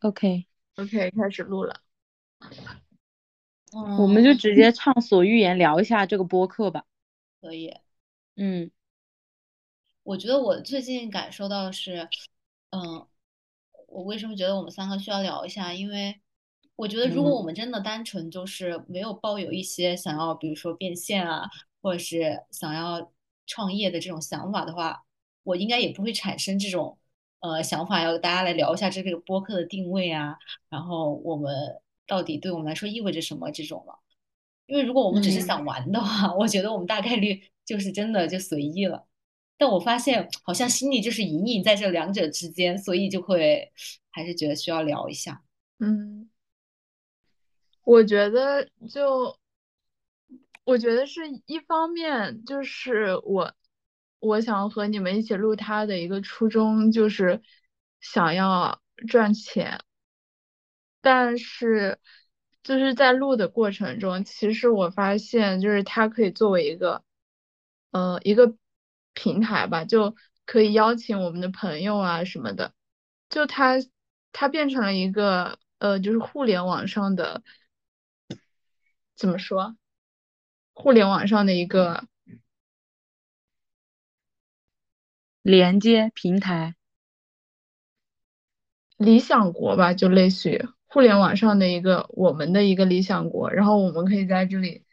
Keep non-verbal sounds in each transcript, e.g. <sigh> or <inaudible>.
OK OK，开始录了。我们就直接畅所欲言聊一下这个播客吧。<laughs> 可以。嗯，我觉得我最近感受到的是，嗯，我为什么觉得我们三个需要聊一下？因为我觉得如果我们真的单纯就是没有抱有一些想要，比如说变现啊，或者是想要创业的这种想法的话，我应该也不会产生这种呃想法，要大家来聊一下这个播客的定位啊，然后我们到底对我们来说意味着什么这种了。因为如果我们只是想玩的话，<laughs> 我觉得我们大概率就是真的就随意了。但我发现好像心里就是隐隐在这两者之间，所以就会还是觉得需要聊一下。嗯，我觉得就我觉得是一方面，就是我我想和你们一起录它的一个初衷就是想要赚钱，但是。就是在录的过程中，其实我发现，就是它可以作为一个，呃，一个平台吧，就可以邀请我们的朋友啊什么的，就它它变成了一个，呃，就是互联网上的，怎么说？互联网上的一个连接平台，理想国吧，就类似于。互联网上的一个我们的一个理想国，然后我们可以在这里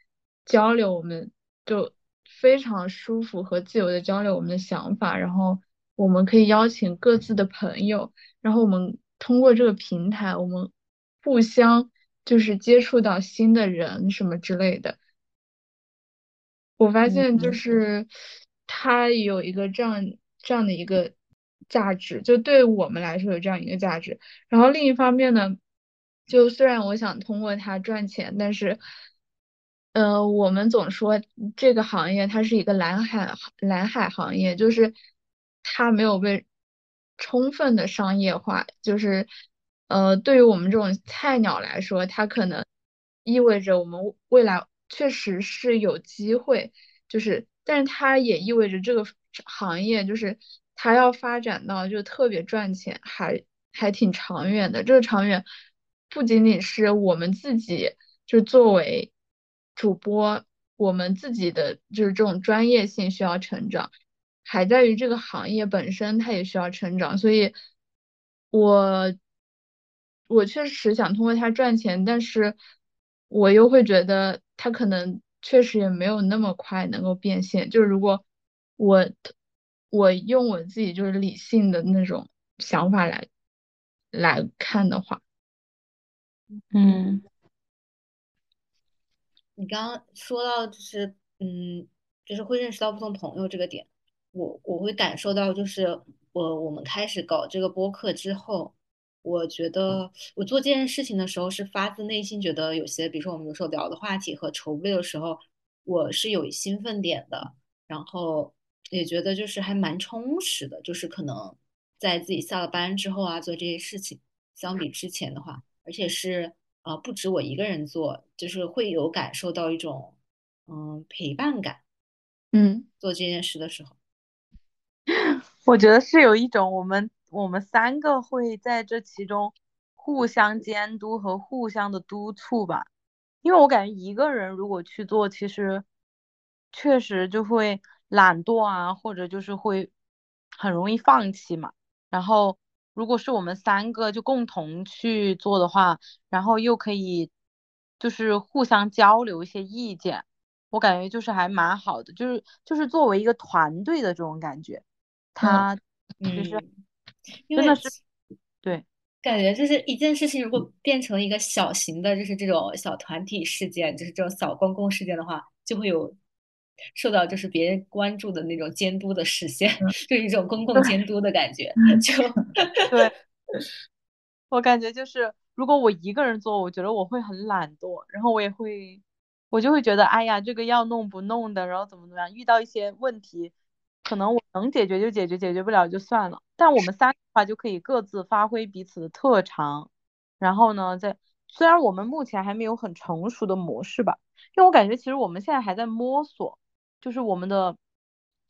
交流，我们就非常舒服和自由的交流我们的想法，然后我们可以邀请各自的朋友，然后我们通过这个平台，我们互相就是接触到新的人什么之类的。我发现就是它有一个这样这样的一个价值，就对我们来说有这样一个价值。然后另一方面呢？就虽然我想通过它赚钱，但是，呃，我们总说这个行业它是一个蓝海蓝海行业，就是它没有被充分的商业化。就是，呃，对于我们这种菜鸟来说，它可能意味着我们未来确实是有机会，就是，但是它也意味着这个行业就是它要发展到就特别赚钱，还还挺长远的。这个长远。不仅仅是我们自己，就作为主播，我们自己的就是这种专业性需要成长，还在于这个行业本身它也需要成长。所以，我我确实想通过它赚钱，但是我又会觉得它可能确实也没有那么快能够变现。就是如果我我用我自己就是理性的那种想法来来看的话。嗯，你刚刚说到就是，嗯，就是会认识到不同朋友这个点，我我会感受到，就是我我们开始搞这个播客之后，我觉得我做这件事情的时候是发自内心觉得有些，比如说我们有时候聊的话题和筹备的时候，我是有兴奋点的，然后也觉得就是还蛮充实的，就是可能在自己下了班之后啊做这些事情，相比之前的话。而且是呃，不止我一个人做，就是会有感受到一种嗯陪伴感，嗯，做这件事的时候，<laughs> 我觉得是有一种我们我们三个会在这其中互相监督和互相的督促吧，因为我感觉一个人如果去做，其实确实就会懒惰啊，或者就是会很容易放弃嘛，然后。如果是我们三个就共同去做的话，然后又可以就是互相交流一些意见，我感觉就是还蛮好的，就是就是作为一个团队的这种感觉，他其实真的是对，感觉就是一件事情如果变成一个小型的，就是这种小团体事件，就是这种小公共事件的话，就会有。受到就是别人关注的那种监督的视线，<laughs> 就一种公共监督的感觉。就对，我感觉就是，如果我一个人做，我觉得我会很懒惰，然后我也会，我就会觉得，哎呀，这个要弄不弄的，然后怎么怎么样，遇到一些问题，可能我能解决就解决，解决不了就算了。但我们三的话就可以各自发挥彼此的特长，然后呢，在虽然我们目前还没有很成熟的模式吧，因为我感觉其实我们现在还在摸索。就是我们的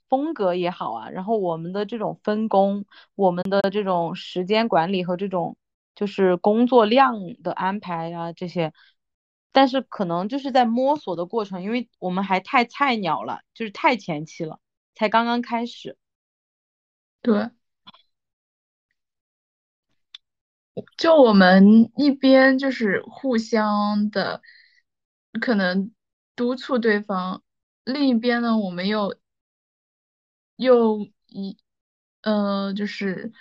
风格也好啊，然后我们的这种分工，我们的这种时间管理和这种就是工作量的安排啊这些，但是可能就是在摸索的过程，因为我们还太菜鸟了，就是太前期了，才刚刚开始。对，就我们一边就是互相的可能督促对方，另一边呢，我们又又一呃就是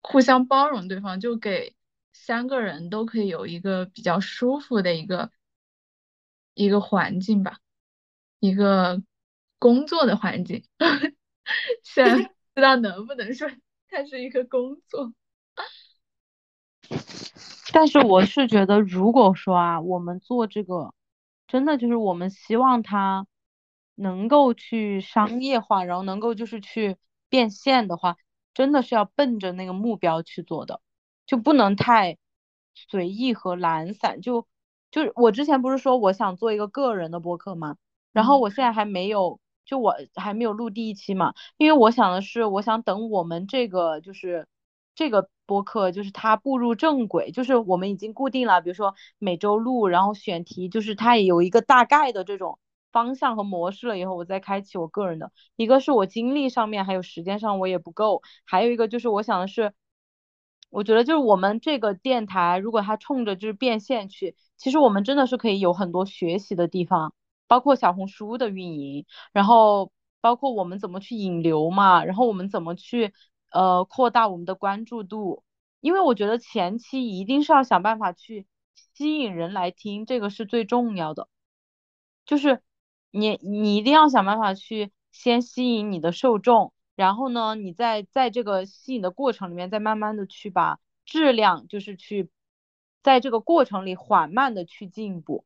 互相包容对方，就给三个人都可以有一个比较舒服的一个一个环境吧，一个工作的环境。<laughs> 现在 <laughs> 不知道能不能说它是一个工作。<laughs> 但是我是觉得，如果说啊，我们做这个，真的就是我们希望它能够去商业化，然后能够就是去变现的话，真的是要奔着那个目标去做的，就不能太随意和懒散。就就是我之前不是说我想做一个个人的播客吗？然后我现在还没有，就我还没有录第一期嘛，因为我想的是，我想等我们这个就是这个。播客就是它步入正轨，就是我们已经固定了，比如说每周录，然后选题，就是它也有一个大概的这种方向和模式了。以后我再开启我个人的，一个是我精力上面还有时间上我也不够，还有一个就是我想的是，我觉得就是我们这个电台如果它冲着就是变现去，其实我们真的是可以有很多学习的地方，包括小红书的运营，然后包括我们怎么去引流嘛，然后我们怎么去。呃，扩大我们的关注度，因为我觉得前期一定是要想办法去吸引人来听，这个是最重要的。就是你你一定要想办法去先吸引你的受众，然后呢，你在在这个吸引的过程里面，再慢慢的去把质量，就是去在这个过程里缓慢的去进步。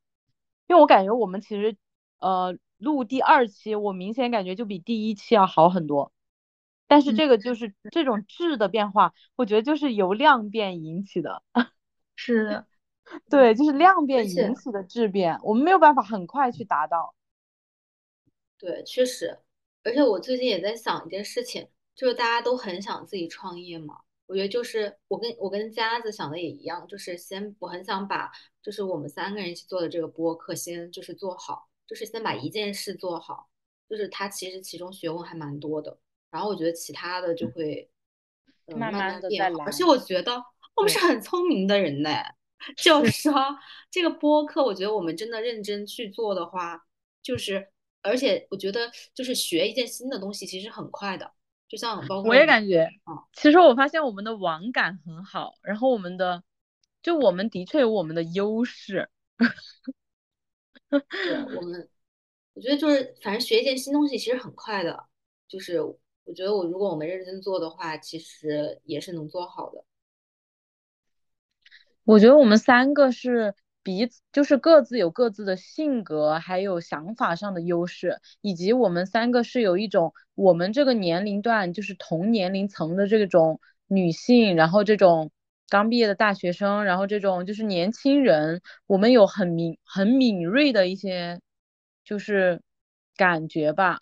因为我感觉我们其实呃录第二期，我明显感觉就比第一期要好很多。但是这个就是这种质的变化，我觉得就是由量变引起的，<laughs> 是的，对，就是量变引起的质变，我们没有办法很快去达到。对，确实，而且我最近也在想一件事情，就是大家都很想自己创业嘛，我觉得就是我跟我跟佳子想的也一样，就是先我很想把就是我们三个人一起做的这个播客先就是做好，就是先把一件事做好，就是它其实其中学问还蛮多的。然后我觉得其他的就会慢慢的变好，而且我觉得我们是很聪明的人呢。就是说这个播客，我觉得我们真的认真去做的话，就是而且我觉得就是学一件新的东西其实很快的，就像包括我也感觉，其实我发现我们的网感很好，然后我们的就我们的确有我们的优势。对，<laughs> 我们我觉得就是反正学一件新东西其实很快的，就是。我觉得我如果我们认真做的话，其实也是能做好的。我觉得我们三个是彼此，就是各自有各自的性格，还有想法上的优势，以及我们三个是有一种我们这个年龄段就是同年龄层的这种女性，然后这种刚毕业的大学生，然后这种就是年轻人，我们有很敏很敏锐的一些就是感觉吧，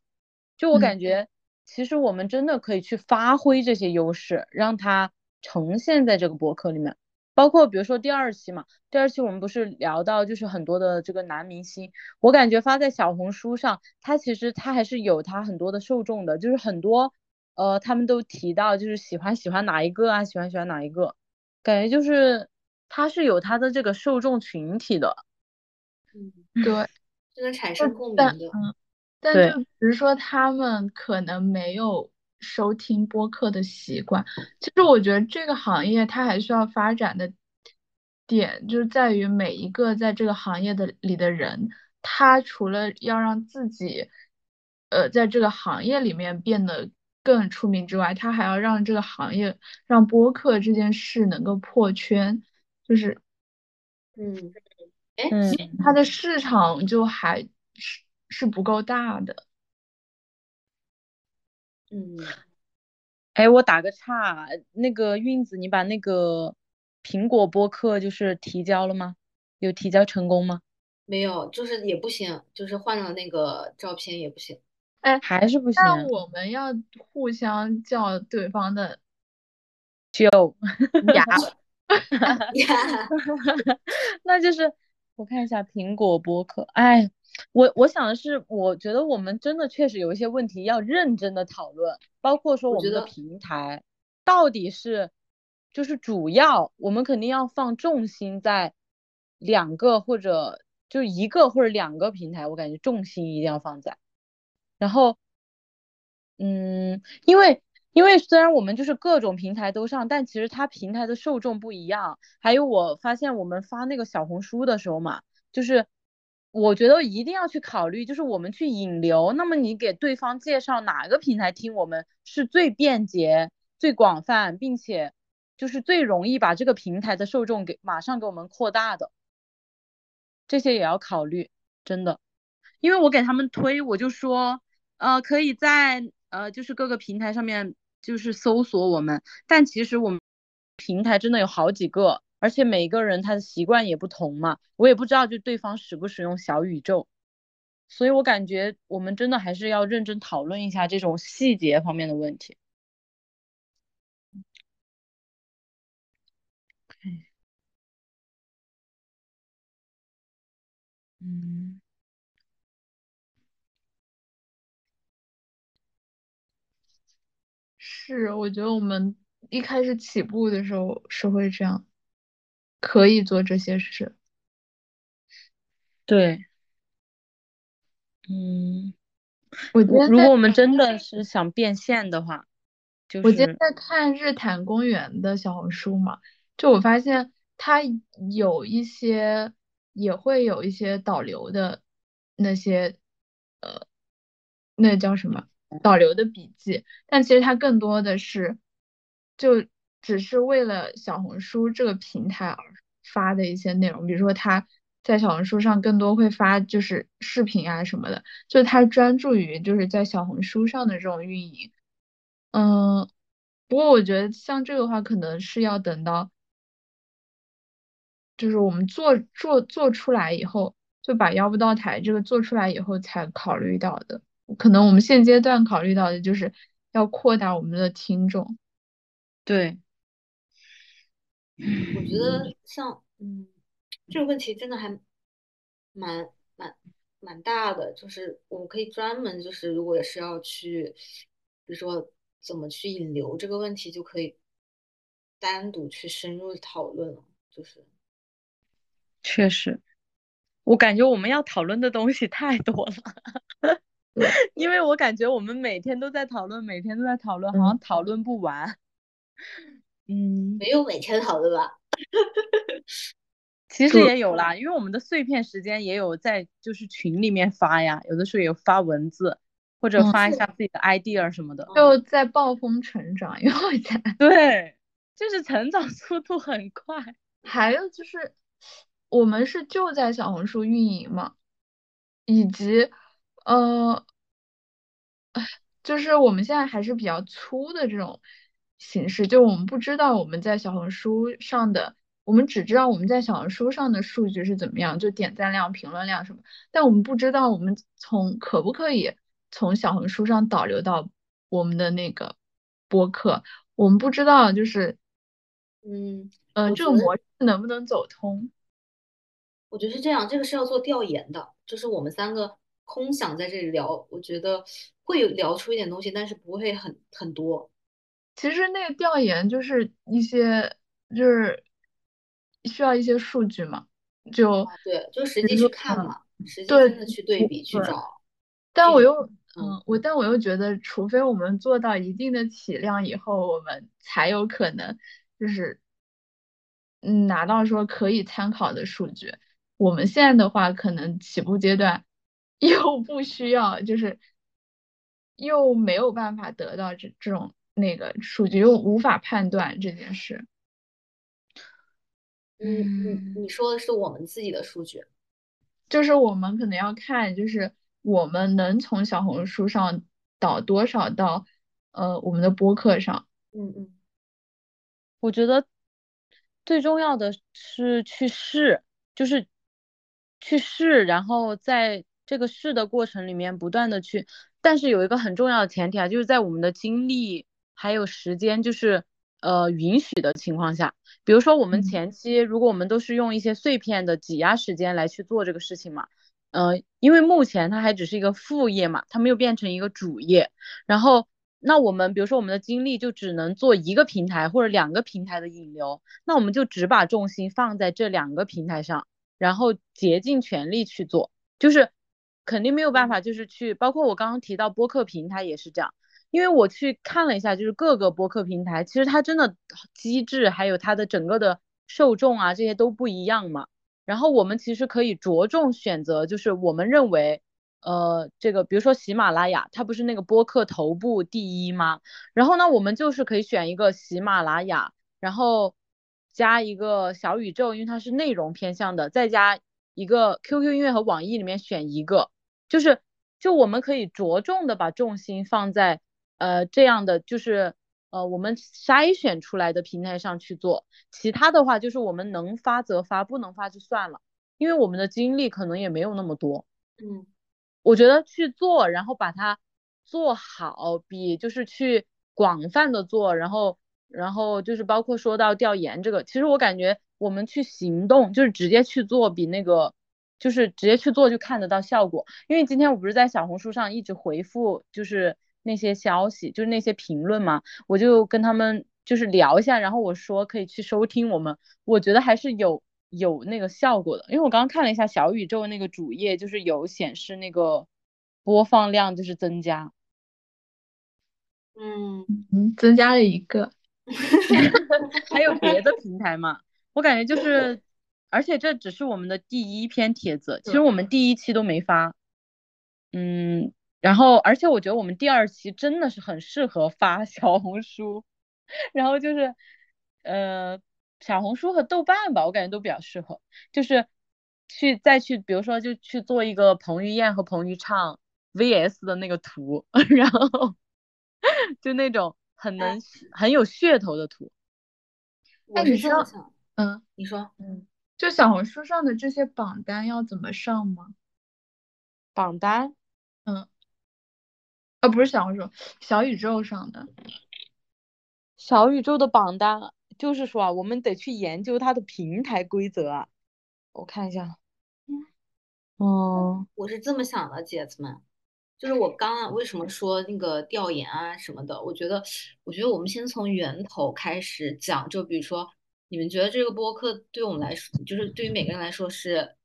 就我感觉。其实我们真的可以去发挥这些优势，让它呈现在这个博客里面。包括比如说第二期嘛，第二期我们不是聊到就是很多的这个男明星，我感觉发在小红书上，他其实他还是有他很多的受众的，就是很多呃他们都提到就是喜欢喜欢哪一个啊，喜欢喜欢哪一个，感觉就是他是有他的这个受众群体的。嗯，对，就能产生共鸣的。但就比如说，他们可能没有收听播客的习惯。其实我觉得这个行业它还需要发展的点，就是在于每一个在这个行业的里的人，他除了要让自己，呃，在这个行业里面变得更出名之外，他还要让这个行业，让播客这件事能够破圈。就是，嗯，哎，它的市场就还是。是不够大的，嗯，哎，我打个岔，那个运子，你把那个苹果播客就是提交了吗？有提交成功吗？没有，就是也不行，就是换了那个照片也不行，哎，还是不行。那我们要互相叫对方的舅 <laughs> 呀，<laughs> <laughs> 那就是我看一下苹果播客，哎，我我想的是，我觉得我们真的确实有一些问题要认真的讨论，包括说我们的平台到底是，就是主要我们肯定要放重心在两个或者就一个或者两个平台，我感觉重心一定要放在，然后，嗯，因为。因为虽然我们就是各种平台都上，但其实它平台的受众不一样。还有我发现我们发那个小红书的时候嘛，就是我觉得一定要去考虑，就是我们去引流，那么你给对方介绍哪个平台听我们是最便捷、最广泛，并且就是最容易把这个平台的受众给马上给我们扩大的，这些也要考虑，真的。因为我给他们推，我就说，呃，可以在呃就是各个平台上面。就是搜索我们，但其实我们平台真的有好几个，而且每个人他的习惯也不同嘛，我也不知道就对方使不使用小宇宙，所以我感觉我们真的还是要认真讨论一下这种细节方面的问题。嗯。是，我觉得我们一开始起步的时候是会这样，可以做这些事。对，嗯，我如果我们真的是想变现的话，就是我今天在看日坛公园的小红书嘛，就我发现它有一些也会有一些导流的那些，呃，那叫什么？导流的笔记，但其实它更多的是，就只是为了小红书这个平台而发的一些内容。比如说他在小红书上更多会发就是视频啊什么的，就他专注于就是在小红书上的这种运营。嗯，不过我觉得像这个话，可能是要等到，就是我们做做做出来以后，就把腰不到台这个做出来以后才考虑到的。可能我们现阶段考虑到的就是要扩大我们的听众，对，我觉得像嗯，这个问题真的还蛮蛮蛮大的，就是我们可以专门就是如果是要去，比如说怎么去引流这个问题，就可以单独去深入讨论了，就是确实，我感觉我们要讨论的东西太多了。<laughs> 因为我感觉我们每天都在讨论，每天都在讨论，好像讨论不完。嗯，没有每天讨论吧？<laughs> 其实也有啦，因为我们的碎片时间也有在就是群里面发呀，有的时候有发文字或者发一下自己的 idea 什么的，就在暴风成长，因为在对，就是成长速度很快。还有就是我们是就在小红书运营嘛，以及。呃，<sighs> 就是我们现在还是比较粗的这种形式，就我们不知道我们在小红书上的，我们只知道我们在小红书上的数据是怎么样，就点赞量、评论量什么，但我们不知道我们从可不可以从小红书上导流到我们的那个播客，我们不知道就是，嗯，呃，这个模式能不能走通？我觉得是这样，这个是要做调研的，就是我们三个。空想在这里聊，我觉得会有聊出一点东西，但是不会很很多。其实那个调研就是一些，就是需要一些数据嘛，就对，就实际去看嘛，实际真的去对比去找。但我又，嗯，我但我又觉得，除非我们做到一定的体量以后，我们才有可能就是，嗯，拿到说可以参考的数据。我们现在的话，可能起步阶段。<laughs> 又不需要，就是又没有办法得到这这种那个数据，又无法判断这件事。嗯，你你说的是我们自己的数据，就是我们可能要看，就是我们能从小红书上导多少到呃我们的播客上。嗯嗯，我觉得最重要的是去试，就是去试，然后在。这个试的过程里面不断的去，但是有一个很重要的前提啊，就是在我们的精力还有时间，就是呃允许的情况下，比如说我们前期如果我们都是用一些碎片的挤压时间来去做这个事情嘛，呃，因为目前它还只是一个副业嘛，它没有变成一个主业，然后那我们比如说我们的精力就只能做一个平台或者两个平台的引流，那我们就只把重心放在这两个平台上，然后竭尽全力去做，就是肯定没有办法，就是去包括我刚刚提到播客平台也是这样。因为我去看了一下，就是各个播客平台，其实它真的机制还有它的整个的受众啊，这些都不一样嘛。然后我们其实可以着重选择，就是我们认为，呃，这个比如说喜马拉雅，它不是那个播客头部第一吗？然后呢，我们就是可以选一个喜马拉雅，然后加一个小宇宙，因为它是内容偏向的，再加一个 QQ 音乐和网易里面选一个，就是就我们可以着重的把重心放在。呃，这样的就是呃，我们筛选出来的平台上去做，其他的话就是我们能发则发，不能发就算了，因为我们的精力可能也没有那么多。嗯，我觉得去做，然后把它做好，比就是去广泛的做，然后然后就是包括说到调研这个，其实我感觉我们去行动，就是直接去做，比那个就是直接去做就看得到效果。因为今天我不是在小红书上一直回复，就是。那些消息就是那些评论嘛，我就跟他们就是聊一下，然后我说可以去收听我们，我觉得还是有有那个效果的，因为我刚刚看了一下小宇宙那个主页，就是有显示那个播放量就是增加，嗯嗯，增加了一个，<laughs> 还有别的平台嘛？我感觉就是，而且这只是我们的第一篇帖子，其实我们第一期都没发，嗯。然后，而且我觉得我们第二期真的是很适合发 <laughs> 小红书，然后就是，呃，小红书和豆瓣吧，我感觉都比较适合，就是去再去，比如说就去做一个彭于晏和彭昱畅 VS 的那个图，<laughs> 然后就那种很能很有噱头的图。哎，你说，嗯，你说，嗯，就小红书上的这些榜单要怎么上吗？榜单，嗯。啊，不是小红书，小宇宙上的，小宇宙的榜单，就是说啊，我们得去研究它的平台规则啊。我看一下，嗯，我是这么想的，姐子们，就是我刚刚为什么说那个调研啊什么的，我觉得，我觉得我们先从源头开始讲，就比如说，你们觉得这个播客对我们来说，就是对于每个人来说是，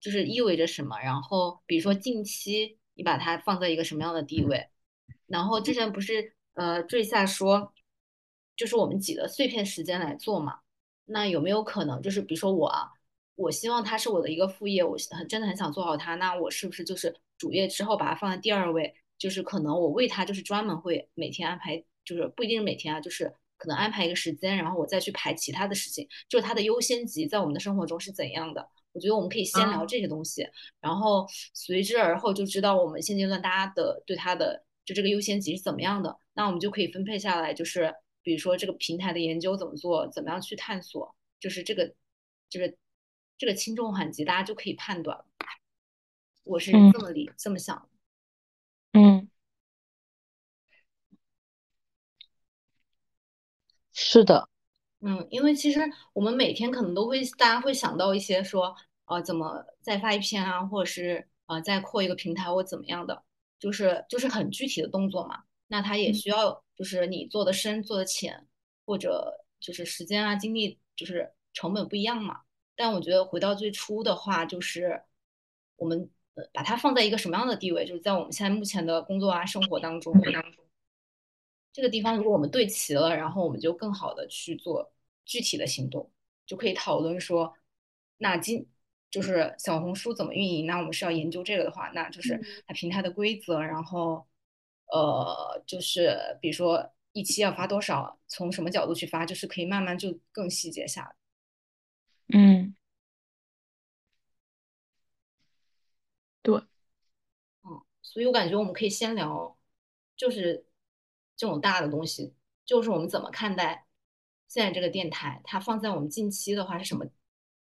就是意味着什么？然后，比如说近期。你把它放在一个什么样的地位？然后之前不是呃坠下说，就是我们挤的碎片时间来做嘛？那有没有可能就是比如说我啊，我希望它是我的一个副业，我很真的很想做好它，那我是不是就是主业之后把它放在第二位？就是可能我为它就是专门会每天安排，就是不一定是每天啊，就是可能安排一个时间，然后我再去排其他的事情，就是它的优先级在我们的生活中是怎样的？我觉得我们可以先聊这些东西，然后随之而后就知道我们现阶段大家的对它的就这个优先级是怎么样的，那我们就可以分配下来，就是比如说这个平台的研究怎么做，怎么样去探索，就是这个这个这个轻重缓急，大家就可以判断。我是这么理这么想的。嗯，是的。嗯，因为其实我们每天可能都会，大家会想到一些说，呃，怎么再发一篇啊，或者是呃再扩一个平台或怎么样的，就是就是很具体的动作嘛。那它也需要就是你做的深做的浅，或者就是时间啊精力就是成本不一样嘛。但我觉得回到最初的话，就是我们把它放在一个什么样的地位，就是在我们现在目前的工作啊生活当中。这个地方如果我们对齐了，然后我们就更好的去做具体的行动，就可以讨论说，那今就是小红书怎么运营？那我们是要研究这个的话，那就是它平台的规则，然后呃，就是比如说一期要发多少，从什么角度去发，就是可以慢慢就更细节下来。嗯，对，嗯，所以我感觉我们可以先聊，就是。这种大的东西，就是我们怎么看待现在这个电台？它放在我们近期的话是什么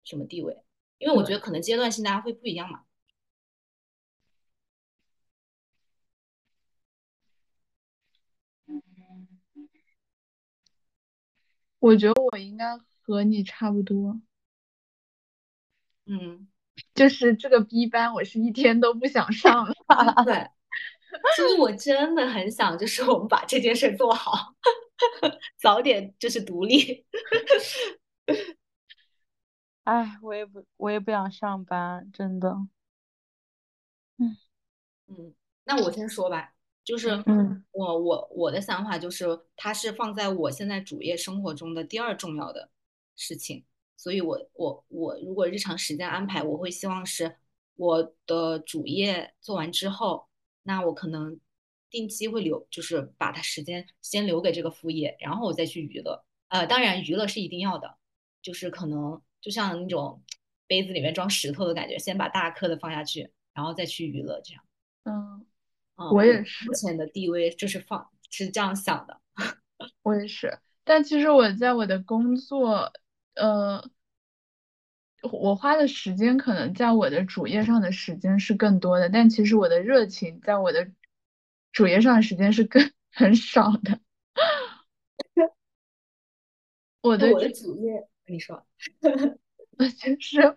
什么地位？因为我觉得可能阶段性大家会不一样嘛。我觉得我应该和你差不多，嗯，就是这个 B 班，我是一天都不想上了。对，<laughs> 所以我真的很想，就是我们把这件事做好，<laughs> 早点就是独立。<laughs> 哎，我也不，我也不想上班，真的。嗯嗯，那我先说吧，就是嗯我我我的想法就是，它是放在我现在主业生活中的第二重要的事情，所以我我我如果日常时间安排，我会希望是我的主业做完之后，那我可能定期会留，就是把它时间先留给这个副业，然后我再去娱乐。呃，当然娱乐是一定要的，就是可能就像那种杯子里面装石头的感觉，先把大颗的放下去，然后再去娱乐，这样。嗯，嗯，我也是目前的地位就是放是这样想的。<laughs> 我也是，但其实我在我的工作，呃，我花的时间可能在我的主业上的时间是更多的，但其实我的热情在我的主页上的时间是更很少的。我的我的主页，你说，就是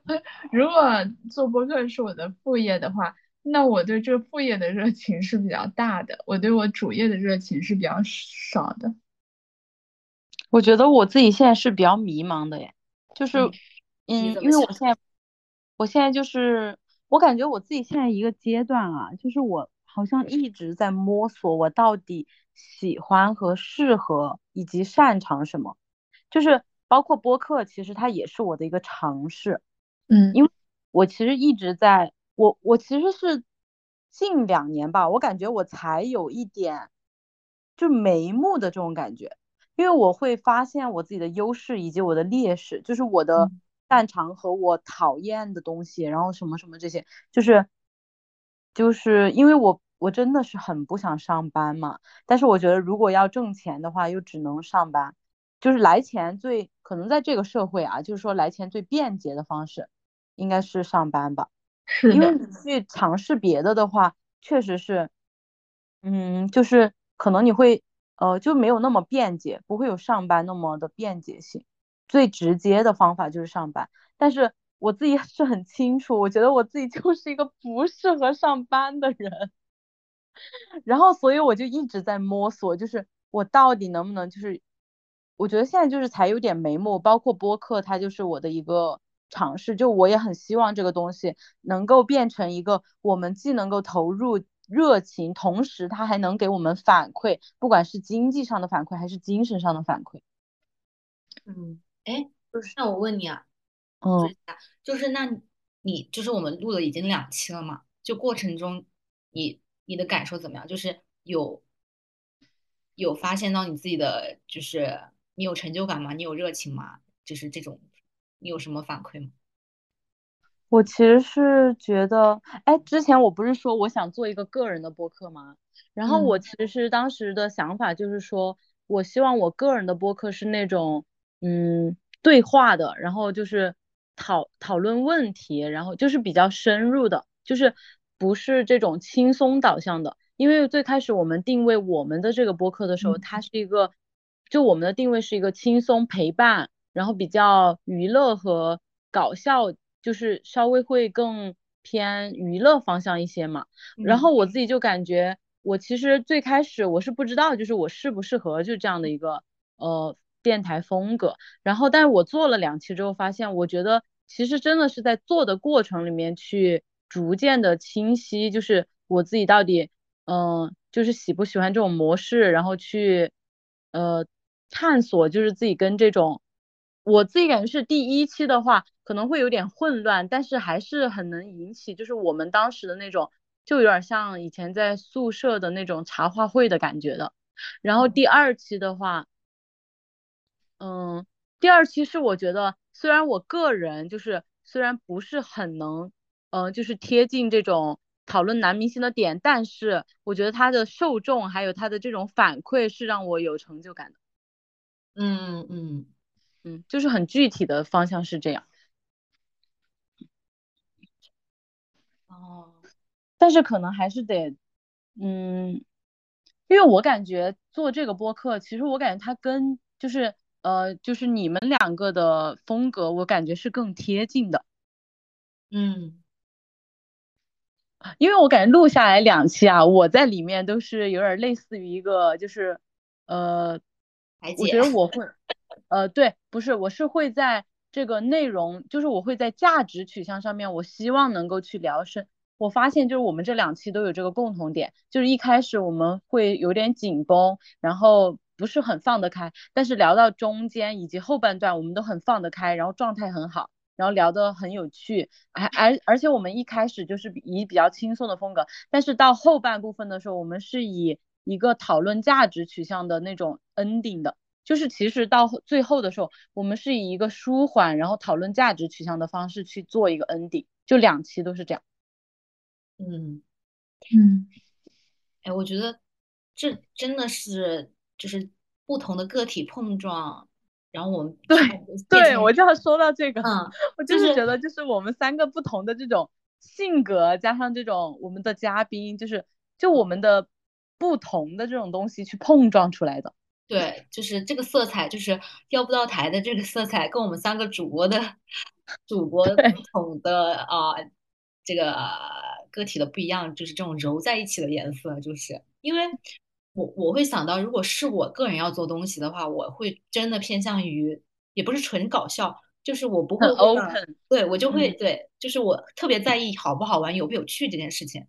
如果做播客是我的副业的话，那我对这个副业的热情是比较大的，我对我主业的热情是比较少的。我觉得我自己现在是比较迷茫的耶，就是，嗯，因为我现在，我现在就是，我感觉我自己现在一个阶段啊，就是我好像一直在摸索我到底喜欢和适合以及擅长什么，就是包括播客，其实它也是我的一个尝试，嗯。因为我其实一直在，我我其实是近两年吧，我感觉我才有一点就眉目的这种感觉。因为我会发现我自己的优势以及我的劣势，就是我的嗯。擅长和我讨厌的东西，然后什么什么这些，就是就是因为我我真的是很不想上班嘛，但是我觉得如果要挣钱的话，又只能上班，就是来钱最可能在这个社会啊，就是说来钱最便捷的方式应该是上班吧。是，因为你去尝试别的的话，确实是，嗯，就是可能你会，呃，就没有那么便捷，不会有上班那么的便捷性。最直接的方法就是上班，但是我自己是很清楚，我觉得我自己就是一个不适合上班的人，然后所以我就一直在摸索，就是我到底能不能就是，我觉得现在就是才有点眉目，包括播客，它就是我的一个尝试，就我也很希望这个东西能够变成一个我们既能够投入热情，同时它还能给我们反馈，不管是经济上的反馈还是精神上的反馈。嗯，哎，就是那我问你啊，嗯，就是那你就是我们录了已经两期了嘛，就过程中你你的感受怎么样？就是有有发现到你自己的，就是你有成就感吗？你有热情吗？就是这种，你有什么反馈吗？我其实是觉得，哎，之前我不是说我想做一个个人的播客吗？然后我嗯其实当时的想法就是说，我希望我个人的播客是那种，嗯，对话的，然后就是讨讨论问题，然后就是比较深入的，就是不是这种轻松导向的。因为最开始我们定位我们的这个播客的时候，嗯它是一个，就我们的定位是一个轻松陪伴，然后比较娱乐和搞笑，就是稍微会更偏娱乐方向一些嘛。然嗯后我自己就感觉，我其实最开始我是不知道，就是我适不适合就这样的一个呃电台风格。然后，但是我做了两期之后，发现我觉得其实真的是在做的过程里面去逐渐的清晰，就是我自己到底嗯、就是喜不喜欢这种模式，然后去呃探索，就是自己跟这种。我自己感觉是第一期的话可能会有点混乱，但是还是很能引起，就是我们当时的那种，就有点像以前在宿舍的那种茶话会的感觉的。然后第二期的话，嗯，第二期是我觉得虽然我个人就是虽然不是很能，呃，就是贴近这种讨论男明星的点，但是我觉得他的受众还有他的这种反馈是让我有成就感的。嗯嗯，嗯，就是很具体的方向是这样。哦，但是可能还是得，嗯，因为我感觉做这个播客，其实我感觉它跟就是呃，就是你们两个的风格，我感觉是更贴近的。嗯，因为我感觉录下来两期啊，我在里面都是有点类似于一个，就是呃，我觉得我会，呃，对，不是，我是会在这个内容，就是我会在价值取向上面，我希望能够去聊深。我发现就是我们这两期都有这个共同点，就是一开始我们会有点紧绷，然后不是很放得开，但是聊到中间以及后半段，我们都很放得开，然后状态很好。然后聊得很有趣，还而而且我们一开始就是以比较轻松的风格，但是到后半部分的时候，我们是以一个讨论价值取向的那种 ending 的，就是其实到最后的时候，我们是以一个舒缓，然后讨论价值取向的方式去做一个 ending，就两期都是这样。嗯嗯，哎，我觉得这真的是就是不同的个体碰撞。然后我们对对，我就要说到这个，嗯，我就是觉得就是我们三个不同的这种性格，加上这种我们的嘉宾，就是就我们的不同的这种东西去碰撞出来的。对，就是这个色彩，就是调不到台的这个色彩，跟我们三个主播的主播不同的啊，这个个体的不一样，就是这种揉在一起的颜色，就是因为。我我会想到，如果是我个人要做东西的话，我会真的偏向于，也不是纯搞笑，就是我不会 open，对我就会对，就是我特别在意好不好玩、有不有趣这件事情，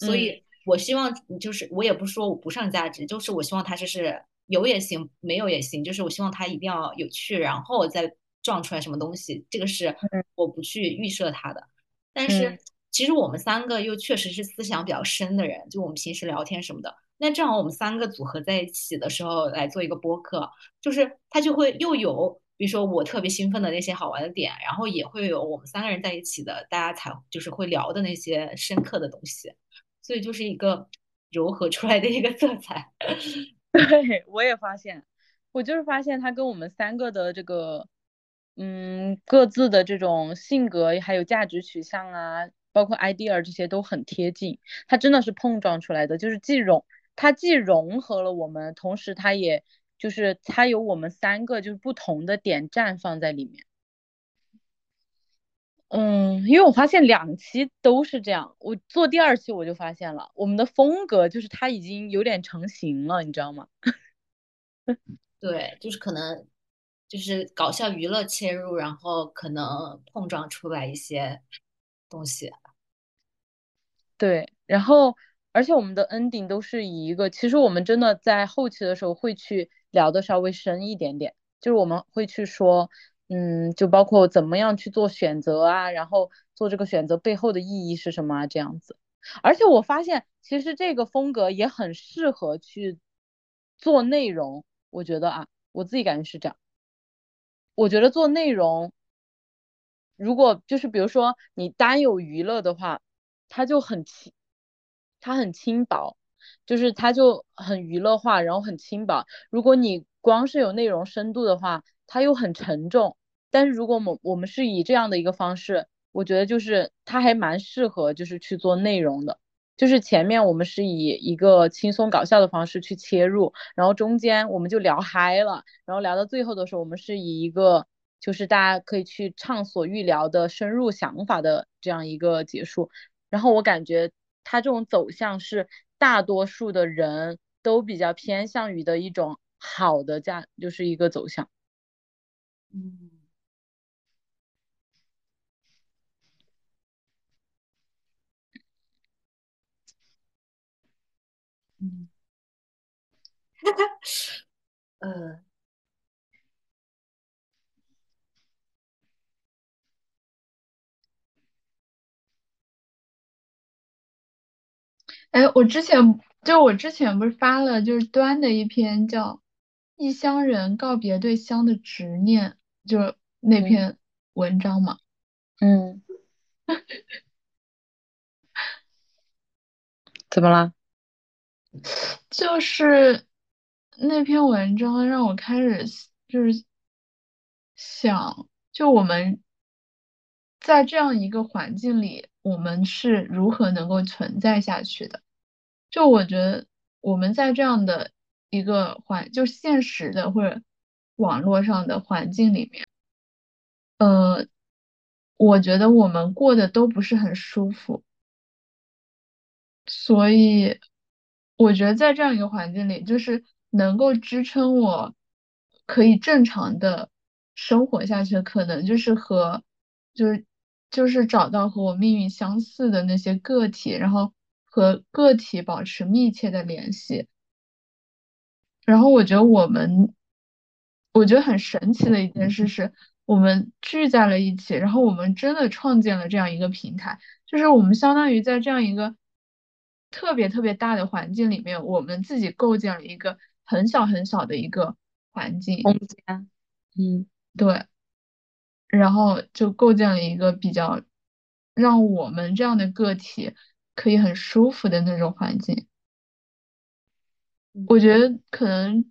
所以我希望就是我也不说我不上价值，就是我希望它就是有也行，没有也行，就是我希望它一定要有趣，然后再撞出来什么东西，这个是我不去预设它的。但是其实我们三个又确实是思想比较深的人，就我们平时聊天什么的。那正好我们三个组合在一起的时候来做一个播客，就是它就会又有，比如说我特别兴奋的那些好玩的点，然后也会有我们三个人在一起的，大家才就是会聊的那些深刻的东西，所以就是一个柔和出来的一个色彩。<laughs> 对，我也发现，我就是发现他跟我们三个的这个，嗯，各自的这种性格还有价值取向啊，包括 idea 这些都很贴近，它真的是碰撞出来的，就是既融。它既融合了我们，同时它也就是它有我们三个就是不同的点绽放在里面。嗯，因为我发现两期都是这样，我做第二期我就发现了我们的风格就是它已经有点成型了，你知道吗？<laughs> 对，就是可能就是搞笑娱乐切入，然后可能碰撞出来一些东西。对，然后。而且我们的 ending 都是以一个，其实我们真的在后期的时候会去聊的稍微深一点点，就是我们会去说，嗯，就包括怎么样去做选择啊，然后做这个选择背后的意义是什么啊，这样子。而且我发现，其实这个风格也很适合去做内容，我觉得啊，我自己感觉是这样。我觉得做内容，如果就是比如说你单有娱乐的话，它就很轻。它很轻薄，就是它就很娱乐化，然后很轻薄。如果你光是有内容深度的话，它又很沉重。但是如果我们我们是以这样的一个方式，我觉得就是它还蛮适合就是去做内容的。就是前面我们是以一个轻松搞笑的方式去切入，然后中间我们就聊嗨了，然后聊到最后的时候，我们是以一个就是大家可以去畅所欲聊的深入想法的这样一个结束。然后我感觉。它这种走向是大多数的人都比较偏向于的一种好的价，就是一个走向。嗯嗯，<laughs> 呃。哎，我之前就我之前不是发了就是端的一篇叫《异乡人告别对乡的执念》，就是那篇文章嘛。嗯。<laughs> 怎么了？就是那篇文章让我开始就是想，就我们在这样一个环境里。我们是如何能够存在下去的？就我觉得我们在这样的一个环，就现实的或者网络上的环境里面，呃，我觉得我们过得都不是很舒服，所以我觉得在这样一个环境里，就是能够支撑我可以正常的生活下去，可能就是和就是就是找到和我命运相似的那些个体，然后和个体保持密切的联系。然后我觉得我们，我觉得很神奇的一件事是，我们聚在了一起，然后我们真的创建了这样一个平台，就是我们相当于在这样一个特别特别大的环境里面，我们自己构建了一个很小很小的一个环境空间，嗯，对，然后就构建了一个比较让我们这样的个体可以很舒服的那种环境。我觉得可能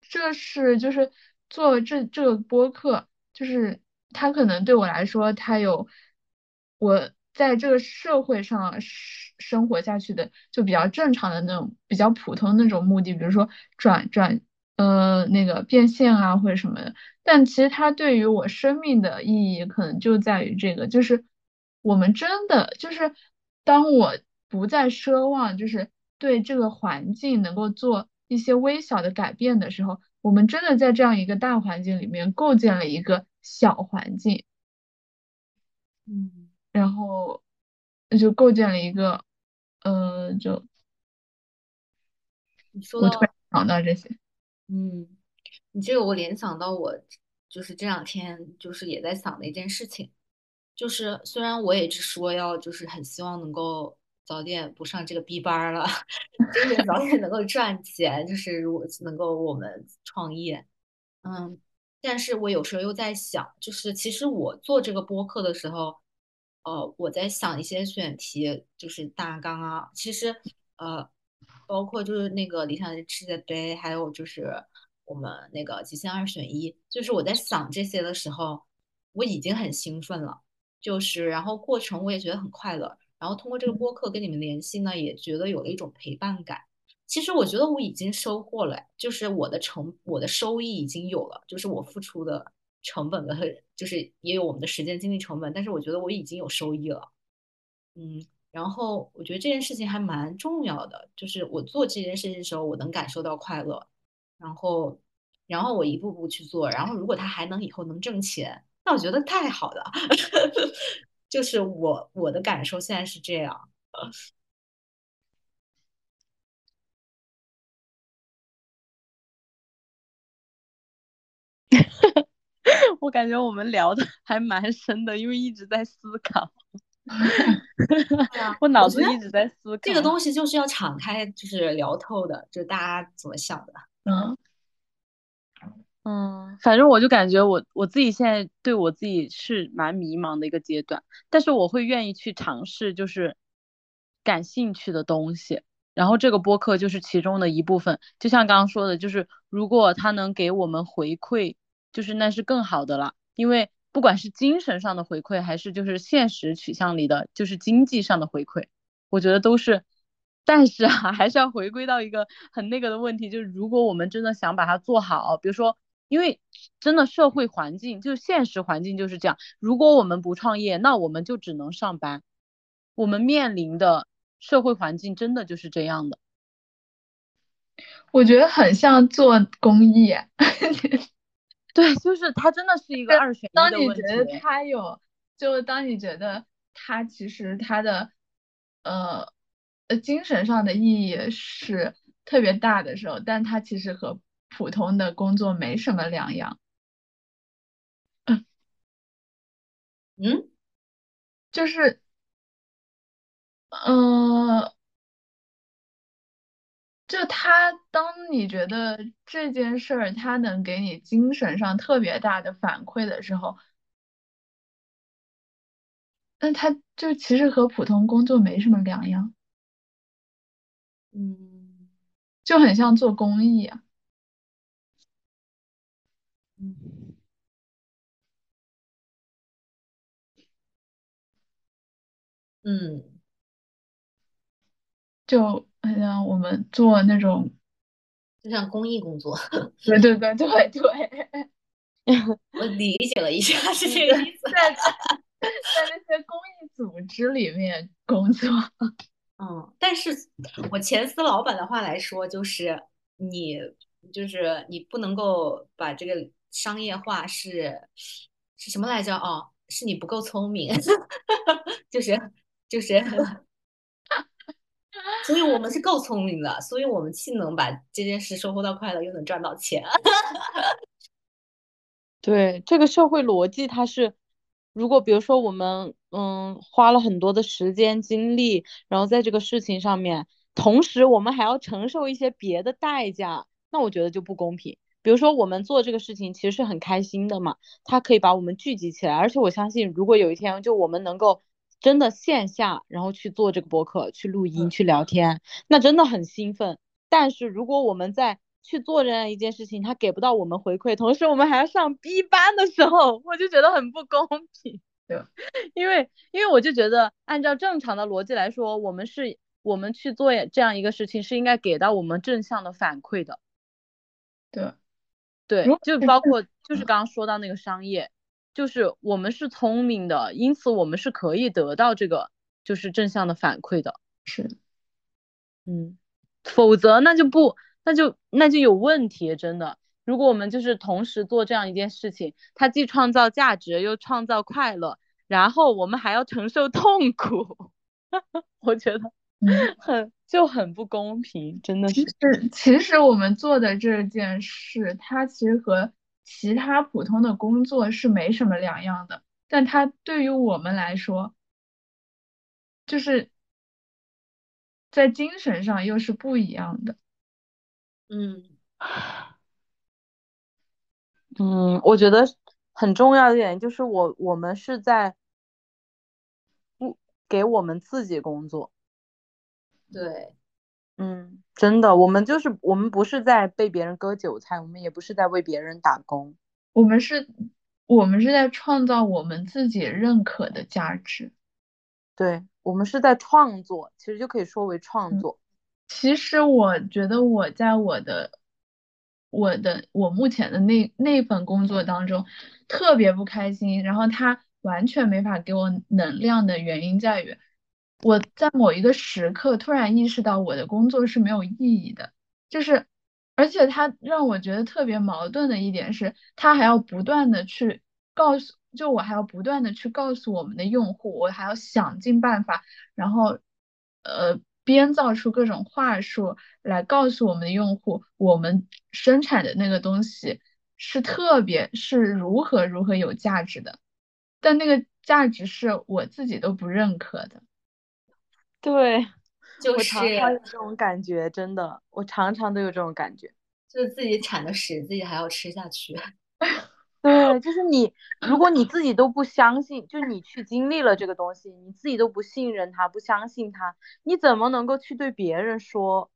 这是就是做这这个播客，就是它可能对我来说，它有我在这个社会上生生活下去的就比较正常的那种比较普通那种目的，比如说转转呃那个变现啊或者什么的。但其实它对于我生命的意义，可能就在于这个，就是我们真的就是当我不再奢望就是。对这个环境能够做一些微小的改变的时候，我们真的在这样一个大环境里面构建了一个小环境，嗯，然后就构建了一个，呃，就你说到想到这些，嗯，你这个我联想到我就是这两天就是也在想的一件事情，就是虽然我也是说要就是很希望能够。早点不上这个 B 班了，<laughs> 就是早点能够赚钱，就是如果能够我们创业，嗯，但是我有时候又在想，就是其实我做这个播客的时候，呃，我在想一些选题，就是大纲啊，其实呃，包括就是那个理想世界杯，还有就是我们那个极限二选一，就是我在想这些的时候，我已经很兴奋了，就是然后过程我也觉得很快乐。然后通过这个播客跟你们联系呢，也觉得有了一种陪伴感。其实我觉得我已经收获了，就是我的成我的收益已经有了，就是我付出的成本的，就是也有我们的时间精力成本，但是我觉得我已经有收益了。嗯，然后我觉得这件事情还蛮重要的，就是我做这件事情的时候，我能感受到快乐，然后然后我一步步去做，然后如果他还能以后能挣钱，那我觉得太好了。<laughs> 就是我我的感受现在是这样，<laughs> 我感觉我们聊的还蛮深的，因为一直在思考。<laughs> 我脑子一直在思考。这个东西就是要敞开，就是聊透的，就大家怎么想的。嗯。嗯，反正我就感觉我我自己现在对我自己是蛮迷茫的一个阶段，但是我会愿意去尝试，就是感兴趣的东西。然后这个播客就是其中的一部分，就像刚刚说的，就是如果他能给我们回馈，就是那是更好的了。因为不管是精神上的回馈，还是就是现实取向里的，就是经济上的回馈，我觉得都是。但是啊，还是要回归到一个很那个的问题，就是如果我们真的想把它做好，比如说。因为真的社会环境，就现实环境就是这样。如果我们不创业，那我们就只能上班。我们面临的社会环境真的就是这样的。我觉得很像做公益。<laughs> 对，就是它真的是一个二选一当你觉得它有，就当你觉得它其实它的呃呃精神上的意义是特别大的时候，但它其实和普通的工作没什么两样，嗯，嗯，就是，呃，就他，当你觉得这件事儿他能给你精神上特别大的反馈的时候，那他就其实和普通工作没什么两样，嗯，就很像做公益啊。嗯，就好像我们做那种就像公益工作。对对对对对。<laughs> 我理解了一下，是这个意思。在在那些公益组织里面工作，<laughs> 嗯，但是我前司老板的话来说，就是你就是你不能够把这个商业化是是什么来着？哦，是你不够聪明，<laughs> 就是就是，<laughs> 所以我们是够聪明的，所以我们既能把这件事收获到快乐，又能赚到钱。<laughs> 对这个社会逻辑，它是，如果比如说我们嗯花了很多的时间精力，然后在这个事情上面，同时我们还要承受一些别的代价，那我觉得就不公平。比如说我们做这个事情其实是很开心的嘛，它可以把我们聚集起来，而且我相信如果有一天就我们能够真的线下然后去做这个播客，去录音，去聊天，那真的很兴奋。但是如果我们在去做这样一件事情，他给不到我们回馈，同时我们还要上 B 班的时候，我就觉得很不公平。对，<laughs> 因为因为我就觉得，按照正常的逻辑来说，我们是我们去做这样一个事情，是应该给到我们正向的反馈的。对，对，就包括就是刚刚说到那个商业，就是我们是聪明的，因此我们是可以得到这个就是正向的反馈的。是，嗯，否则那就不。那就那就有问题，真的。如果我们就是同时做这样一件事情，它既创造价值又创造快乐，然后我们还要承受痛苦，<laughs> 我觉得很就很不公平，真的是。其实其实我们做的这件事，它其实和其他普通的工作是没什么两样的，但它对于我们来说，就是在精神上又是不一样的。嗯，嗯，我觉得很重要的一点就是我我们是在不给我们自己工作，对，嗯，真的，我们就是我们不是在被别人割韭菜，我们也不是在为别人打工，我们是，我们是在创造我们自己认可的价值，对，我们是在创作，其实就可以说为创作。其实我觉得我在我的我的我目前的那那份工作当中特别不开心，然后他完全没法给我能量的原因在于，我在某一个时刻突然意识到我的工作是没有意义的，就是而且他让我觉得特别矛盾的一点是，他还要不断的去告诉，就我还要不断的去告诉我们的用户，我还要想尽办法，然后呃。编造出各种话术来告诉我们的用户，我们生产的那个东西是特别是如何如何有价值的，但那个价值是我自己都不认可的。对，<laughs> 就是常常有这种感觉，真的，我常常都有这种感觉，就是自己产的屎，自己还要吃下去。<laughs> 对，就是你，如果你自己都不相信，就你去经历了这个东西，你自己都不信任他，不相信他，你怎么能够去对别人说？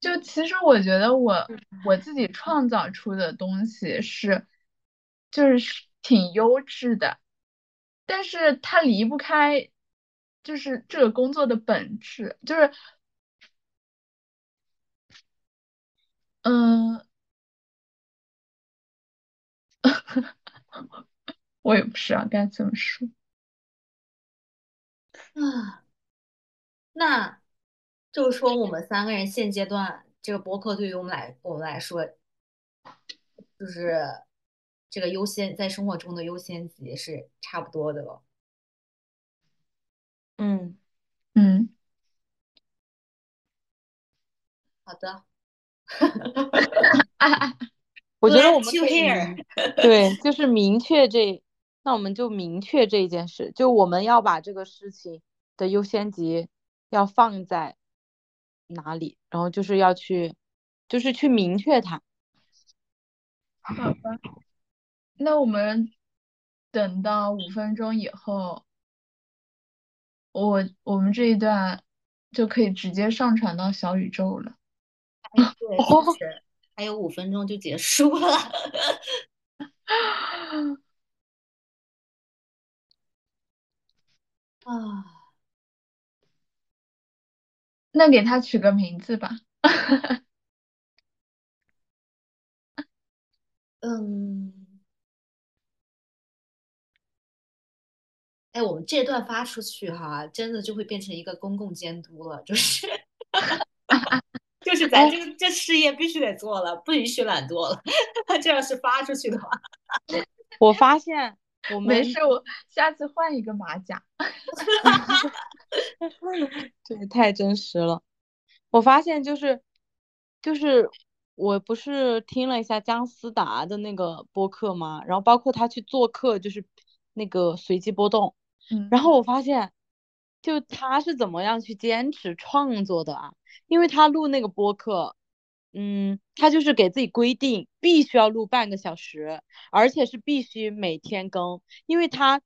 就其实我觉得我我自己创造出的东西是，就是挺优质的，但是它离不开，就是这个工作的本质，就是，嗯。<laughs> 我也不知道该怎么说。啊，那就是说，我们三个人现阶段这个播客对于我们来我们来说，就是这个优先在生活中的优先级是差不多的了。嗯嗯，好的。<laughs> 我觉得我们可以 <laughs> 对，就是明确这，那我们就明确这一件事，就我们要把这个事情的优先级要放在哪里，然后就是要去，就是去明确它。好吧，那我们等到五分钟以后，我我们这一段就可以直接上传到小宇宙了。<laughs> 对，就是。还有五分钟就结束了，啊，<laughs> 那给他取个名字吧。<laughs> 嗯，哎，我们这段发出去哈，真的就会变成一个公共监督了，就是 <laughs> 就是咱这个这事业必须得做了，不允许懒惰了。他 <laughs> 这要是发出去的话，<laughs> 我发现我们没事，我下次换一个马甲。对，太真实了。我发现就是就是我不是听了一下姜思达的那个播客吗？然后包括他去做客，就是那个随机波动。然后我发现，就他是怎么样去坚持创作的啊？因为他录那个播客，嗯，他就是给自己规定必须要录半个小时，而且是必须每天更，因为他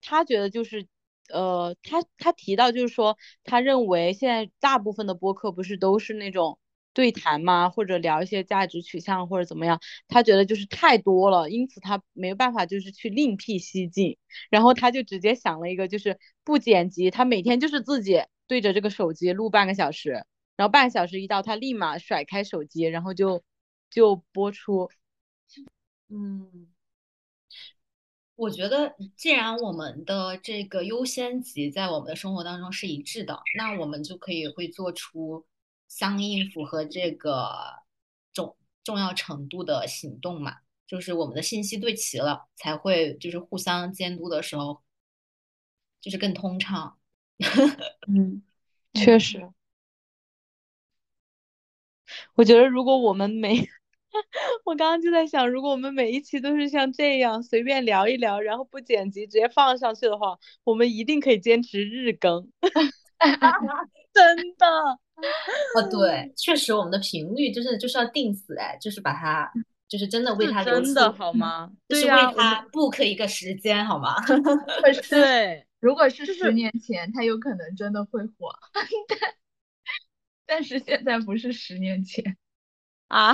他觉得就是，呃，他他提到就是说，他认为现在大部分的播客不是都是那种对谈吗？或者聊一些价值取向或者怎么样？他觉得就是太多了，因此他没有办法就是去另辟蹊径。然后他就直接想了一个，就是不剪辑，他每天就是自己对着这个手机录半个小时，然后半个小时一到，他立马甩开手机，然后就就播出。嗯，我觉得既然我们的这个优先级在我们的生活当中是一致的，那我们就可以会做出相应符合这个重重要程度的行动嘛。就是我们的信息对齐了，才会就是互相监督的时候，就是更通畅。<laughs> 嗯，确实，我觉得如果我们每，<laughs> 我刚刚就在想，如果我们每一期都是像这样随便聊一聊，然后不剪辑直接放上去的话，我们一定可以坚持日更。<laughs> 真的，啊，对，确实我们的频率就是就是要定死哎，就是把它。就是真的为他留真的好吗？就是为他 book 一个时间好吗？<laughs> 对，如果是十年前，他有可能真的会火，<laughs> 但 <laughs> 但是现在不是十年前啊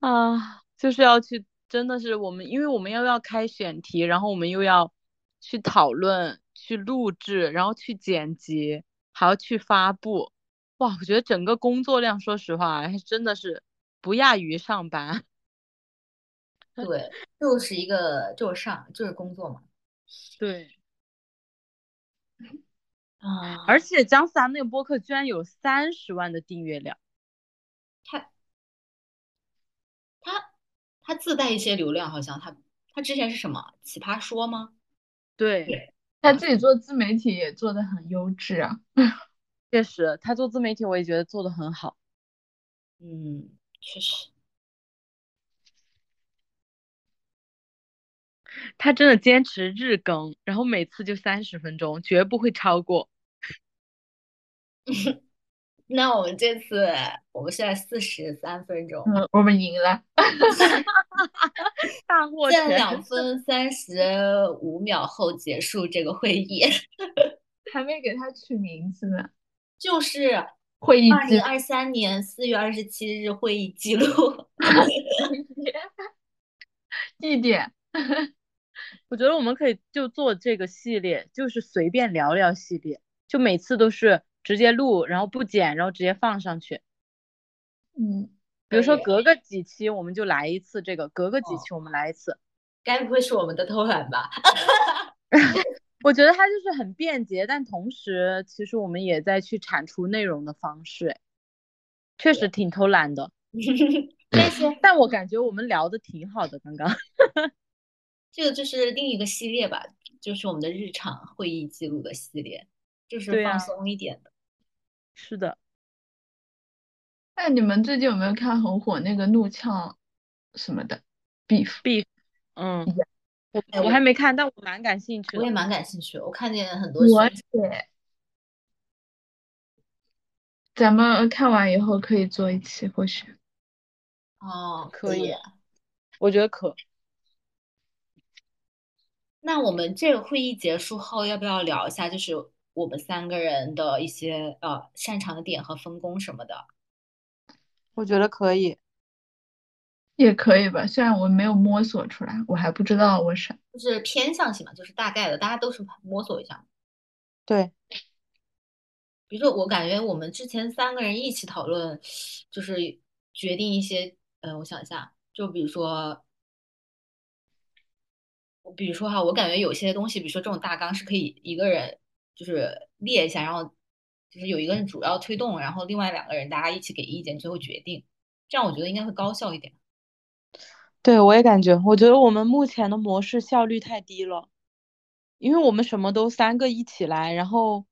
啊，就是要去，真的是我们，因为我们又要开选题，然后我们又要去讨论、去录制，然后去剪辑，还要去发布，哇，我觉得整个工作量，说实话，还真的是。不亚于上班，<laughs> 对，就是一个就是上就是工作嘛，对，啊，而且姜思达那个播客居然有三十万的订阅量，他他他自带一些流量，好像他他之前是什么奇葩说吗？对，他自己做自媒体也做的很优质啊，<laughs> 确实，他做自媒体我也觉得做的很好，嗯。确实，他真的坚持日更，然后每次就三十分钟，绝不会超过。<laughs> 那我们这次，我们现在四十三分钟，嗯，我们赢了，<laughs> 大获在两分三十五秒后结束这个会议，<laughs> 还没给他取名字呢，就是。会议二零二三年四月二十七日会议记录，<laughs> 地点，我觉得我们可以就做这个系列，就是随便聊聊系列，就每次都是直接录，然后不剪，然后直接放上去。嗯，比如说隔个几期我们就来一次这个，隔个几期我们来一次。<laughs> 该不会是我们的偷懒吧？<laughs> 我觉得它就是很便捷，但同时其实我们也在去产出内容的方式，确实挺偷懒的。但是，但我感觉我们聊的挺好的，刚刚。<laughs> 这个就是另一个系列吧，就是我们的日常会议记录的系列，就是放松一点的。是的。那你们最近有没有看很火那个怒呛什么的？Beef Beef，嗯。我我还没看，但我蛮感兴趣的。我也蛮感兴趣，我看见很多。我也。咱们看完以后可以做一期，或许。哦，可以。我觉得可。那我们这个会议结束后，要不要聊一下，就是我们三个人的一些呃擅长的点和分工什么的？我觉得可以。也可以吧，虽然我没有摸索出来，我还不知道我是就是偏向性嘛，就是大概的，大家都是摸索一下。对，比如说我感觉我们之前三个人一起讨论，就是决定一些，呃，我想一下，就比如说，比如说哈，我感觉有些东西，比如说这种大纲是可以一个人就是列一下，然后就是有一个人主要推动，然后另外两个人大家一起给意见，最后决定，这样我觉得应该会高效一点。对，我也感觉，我觉得我们目前的模式效率太低了，因为我们什么都三个一起来，然后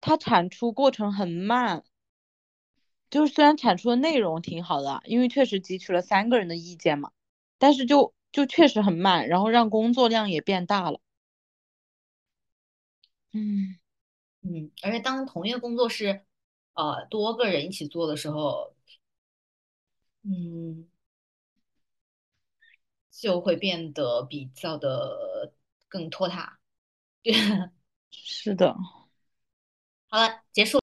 它产出过程很慢。就是虽然产出的内容挺好的，因为确实汲取了三个人的意见嘛，但是就就确实很慢，然后让工作量也变大了。嗯嗯，而且当同一个工作是呃多个人一起做的时候，嗯，就会变得比较的更拖沓。对，<laughs> 是的。好了，结束。